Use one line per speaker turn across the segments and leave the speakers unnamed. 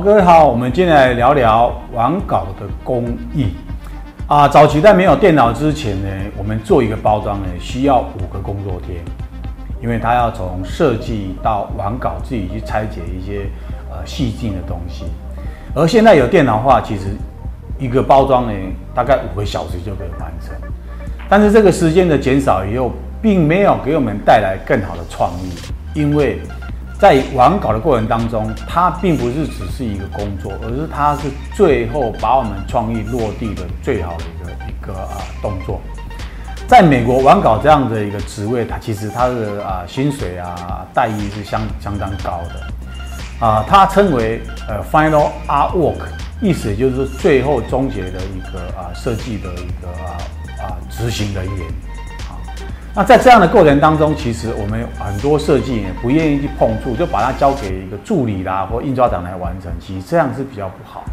各位好，我们今天来聊聊网稿的工艺啊。早期在没有电脑之前呢，我们做一个包装呢，需要五个工作天，因为它要从设计到网稿，自己去拆解一些呃细致的东西。而现在有电脑化，其实一个包装呢，大概五个小时就可以完成。但是这个时间的减少以后，并没有给我们带来更好的创意，因为。在网稿的过程当中，它并不是只是一个工作，而是它是最后把我们创意落地的最好的一个一个啊动作。在美国，网稿这样的一个职位，它其实它的啊薪水啊待遇是相相当高的啊，它称为呃 final artwork，意思就是最后终结的一个啊设计的一个啊啊执行人员。那在这样的过程当中，其实我们很多设计也不愿意去碰触，就把它交给一个助理啦或印刷厂来完成。其实这样是比较不好，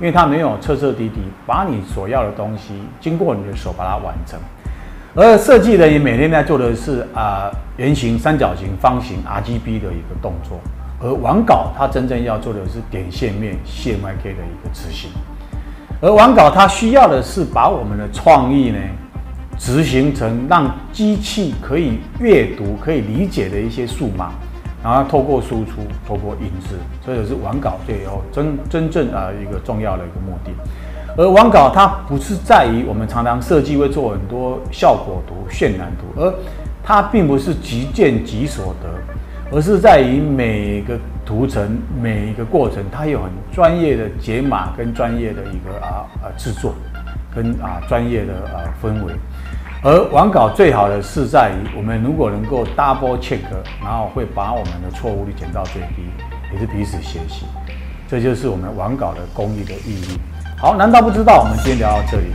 因为它没有彻彻底底把你所要的东西经过你的手把它完成。而设计人也每天在做的是啊圆形、三角形、方形、RGB 的一个动作，而网稿它真正要做的是点线面、线、YK 的一个执行。而网稿它需要的是把我们的创意呢。执行成让机器可以阅读、可以理解的一些数码，然后透过输出、透过印制，这也是网稿最后真真正啊一个重要的一个目的。而网稿它不是在于我们常常设计会做很多效果图、渲染图，而它并不是即见即所得，而是在于每个图层、每一个过程，它有很专业的解码跟专业的一个啊啊制作。跟啊专业的呃氛围，而网稿最好的是在于我们如果能够 double check，然后会把我们的错误率减到最低，也是彼此学习，这就是我们网稿的工艺的意义。好，难道不知道？我们今天聊到这里。